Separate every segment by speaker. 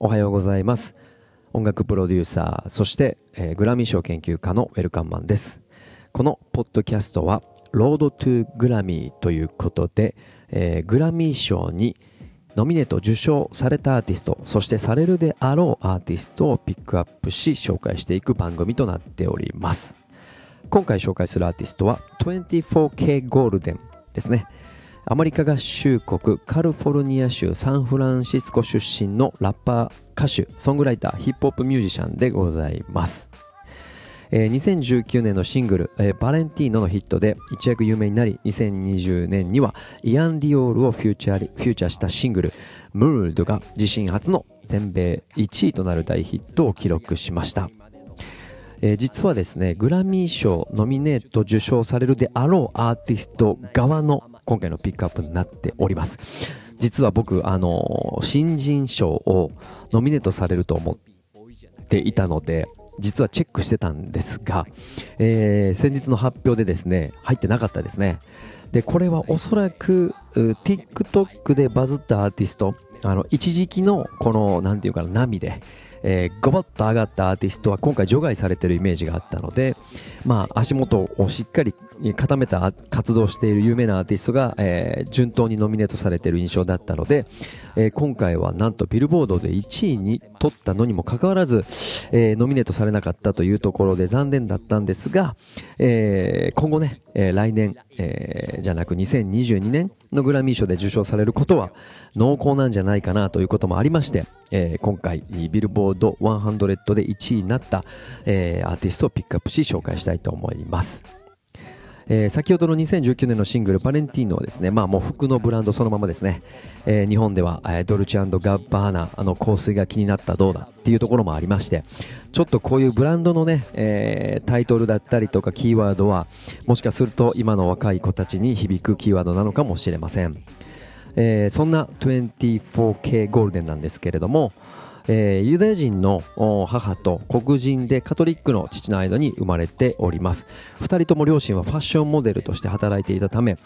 Speaker 1: おはようございます。音楽プロデューサーそして、えー、グラミー賞研究家のウェルカンマンです。このポッドキャストはロードトゥグラミーということで、えー、グラミー賞にノミネート受賞されたアーティストそしてされるであろうアーティストをピックアップし紹介していく番組となっております。今回紹介するアーティストは 24K ゴールデンですね。アメリカ合衆国カリフォルニア州サンフランシスコ出身のラッパー歌手ソングライターヒップホップミュージシャンでございます。えー、2019年のシングル、えー、バレンティーノのヒットで一躍有名になり2020年にはイアン・ディオールをフューチャーフューチャーしたシングル「ムールド」が自身初の全米1位となる大ヒットを記録しました。えー、実はですねグラミー賞ノミネート受賞されるであろうアーティスト側の今回のピックアップになっております。実は僕あの新人賞をノミネートされると思っていたので実はチェックしてたんですが、えー、先日の発表でですね入ってなかったですね。でこれはおそらく TikTok でバズったアーティストあの一時期のこの何て言うかな波でえー、ゴボッと上がったアーティストは今回除外されてるイメージがあったので、まあ、足元をしっかり固めた活動している有名なアーティストが、えー、順当にノミネートされてる印象だったので、えー、今回はなんとビルボードで1位に取ったのにもかかわらず、えー、ノミネートされなかったというところで残念だったんですが、えー、今後ね、えー、来年、えー、じゃなく2022年のグラミー賞で受賞されることは濃厚なんじゃないかなということもありまして、えー、今回ビルボード100で1位になった、えー、アーティストをピックアップし紹介したいと思います。えー、先ほどの2019年のシングル、バレンティーノはですね、まあもう服のブランドそのままですね、えー、日本では、えー、ドルチアンドガッバーナ、あの香水が気になったどうだっていうところもありまして、ちょっとこういうブランドのね、えー、タイトルだったりとかキーワードは、もしかすると今の若い子たちに響くキーワードなのかもしれません。えー、そんな 24K ゴールデンなんですけれども、えー、ユダヤ人の母と黒人でカトリックの父の間に生まれております。2人とも両親はファッションモデルとして働いていたため、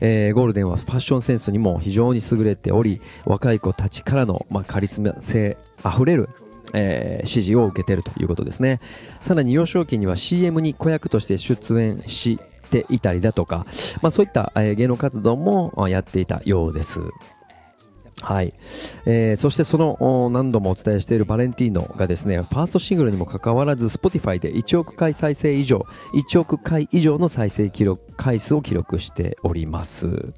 Speaker 1: えー、ゴールデンはファッションセンスにも非常に優れており若い子たちからの、まあ、カリスマ性あふれるえー、支持を受けているということですね。さらに幼少期には CM に子役として出演していたりだとか、まあ、そういった、芸能活動もやっていたようです。はい、えー、そしてその何度もお伝えしているバレンティーノがですねファーストシングルにもかかわらず Spotify で1億回再生以上1億回以上の再生記録回数を記録しております。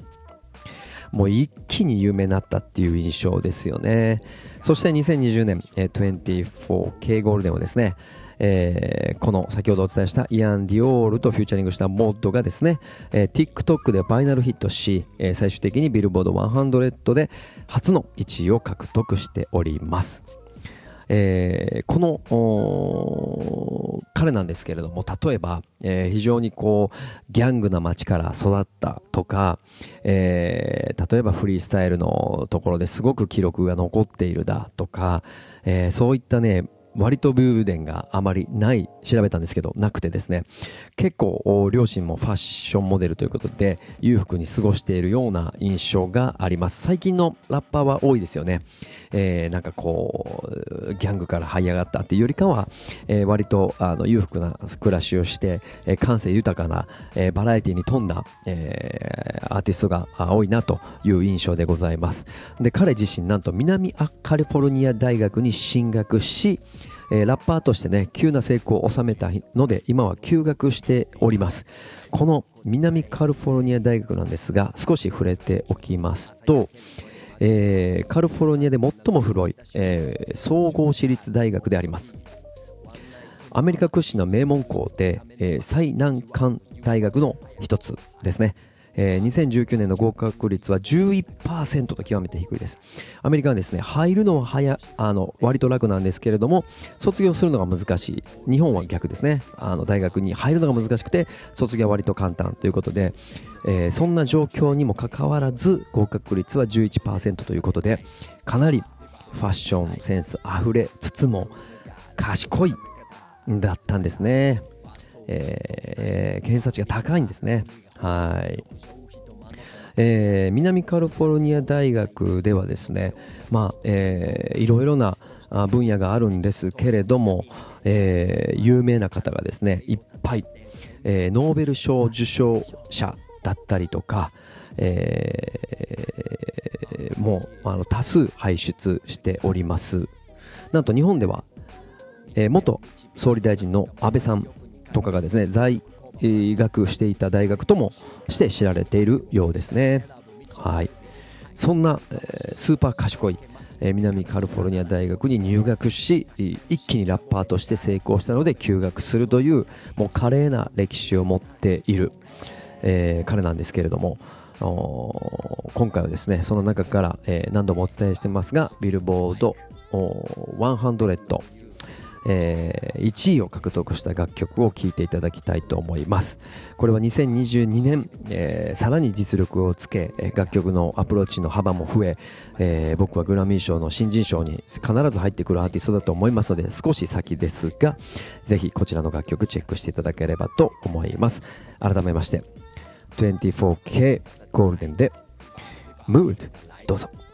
Speaker 1: もう一気に有名になったっていう印象ですよねそして2020年、え、24K ゴールデンをですねえー、この先ほどお伝えしたイアン・ディオールとフューチャリングしたモッドがですね、えー、TikTok でファイナルヒットし、えー、最終的にビルボード100で初の1位を獲得しております。えー、この彼なんですけれども例えば、えー、非常にこうギャングな街から育ったとか、えー、例えばフリースタイルのところですごく記録が残っているだとか、えそういったね割とブーデンがあまりない調べたんですけどなくてですね。結構両親もファッションモデルということで裕福に過ごしているような印象があります。最近のラッパーは多いですよね、えー、なんかこうギャングから這い上がったっていうよりかは、えー、割とあの裕福な暮らしをして、えー、感性豊かな、えー、バラエティに富んだ、えー、アーティストが多いなという印象でございます。で彼自身なんと南カリフォルニア大学に進学しえー、ラッパーとしてね急な成功を収めたので今は休学しております。この南カリフォルニア大学なんですが少し触れておきますと、えー、カリフォルニアで最も古い、えー、総合私立大学であります。アメリカ屈指の名門校で、え、最難関大学の一つですね。えー、2019年の合格率は11%と極めて低いです。アメリカはですね、入るのは早、あの、割と楽なんですけれども、卒業するのが難しい。日本は逆ですね。あの、大学に入るのが難しくて、卒業は割と簡単ということで、えー、そんな状況にもかかわらず、合格率は11%ということで、かなりファッションセンスあふれつつも、賢いだったんですね。えー、偏差値が高いんですね。はい。えー、南カリフォルニア大学ではですね、まあえー、いろいろな分野があるんですけれども、えー、有名な方がですねいっぱい、えー、ノーベル賞受賞者だったりとか、えー、もうあの多数輩出しておりますなんと日本では、えー、元総理大臣の安倍さんとかがですね在医学していた大学ともして知られているようですね。はい。そんな、えー、スーパー賢いえ南カリフォルニア大学に入学し一気にラッパーとして成功したので休学するというもう華麗な歴史を持っている、えー、彼なんですけれども今回はですねその中から、えー、何度もお伝えしてますがビルボード100えー、1位を獲得した楽曲を聴いていただきたいと思います。これは2022年、えー、さらに実力をつけ楽曲のアプローチの幅も増ええー、僕はグラミー賞の新人賞に必ず入ってくるアーティストだと思いますので少し先ですがぜひこちらの楽曲チェックしていただければと思います。改めまして 24K ゴールデンで Mood どうぞ。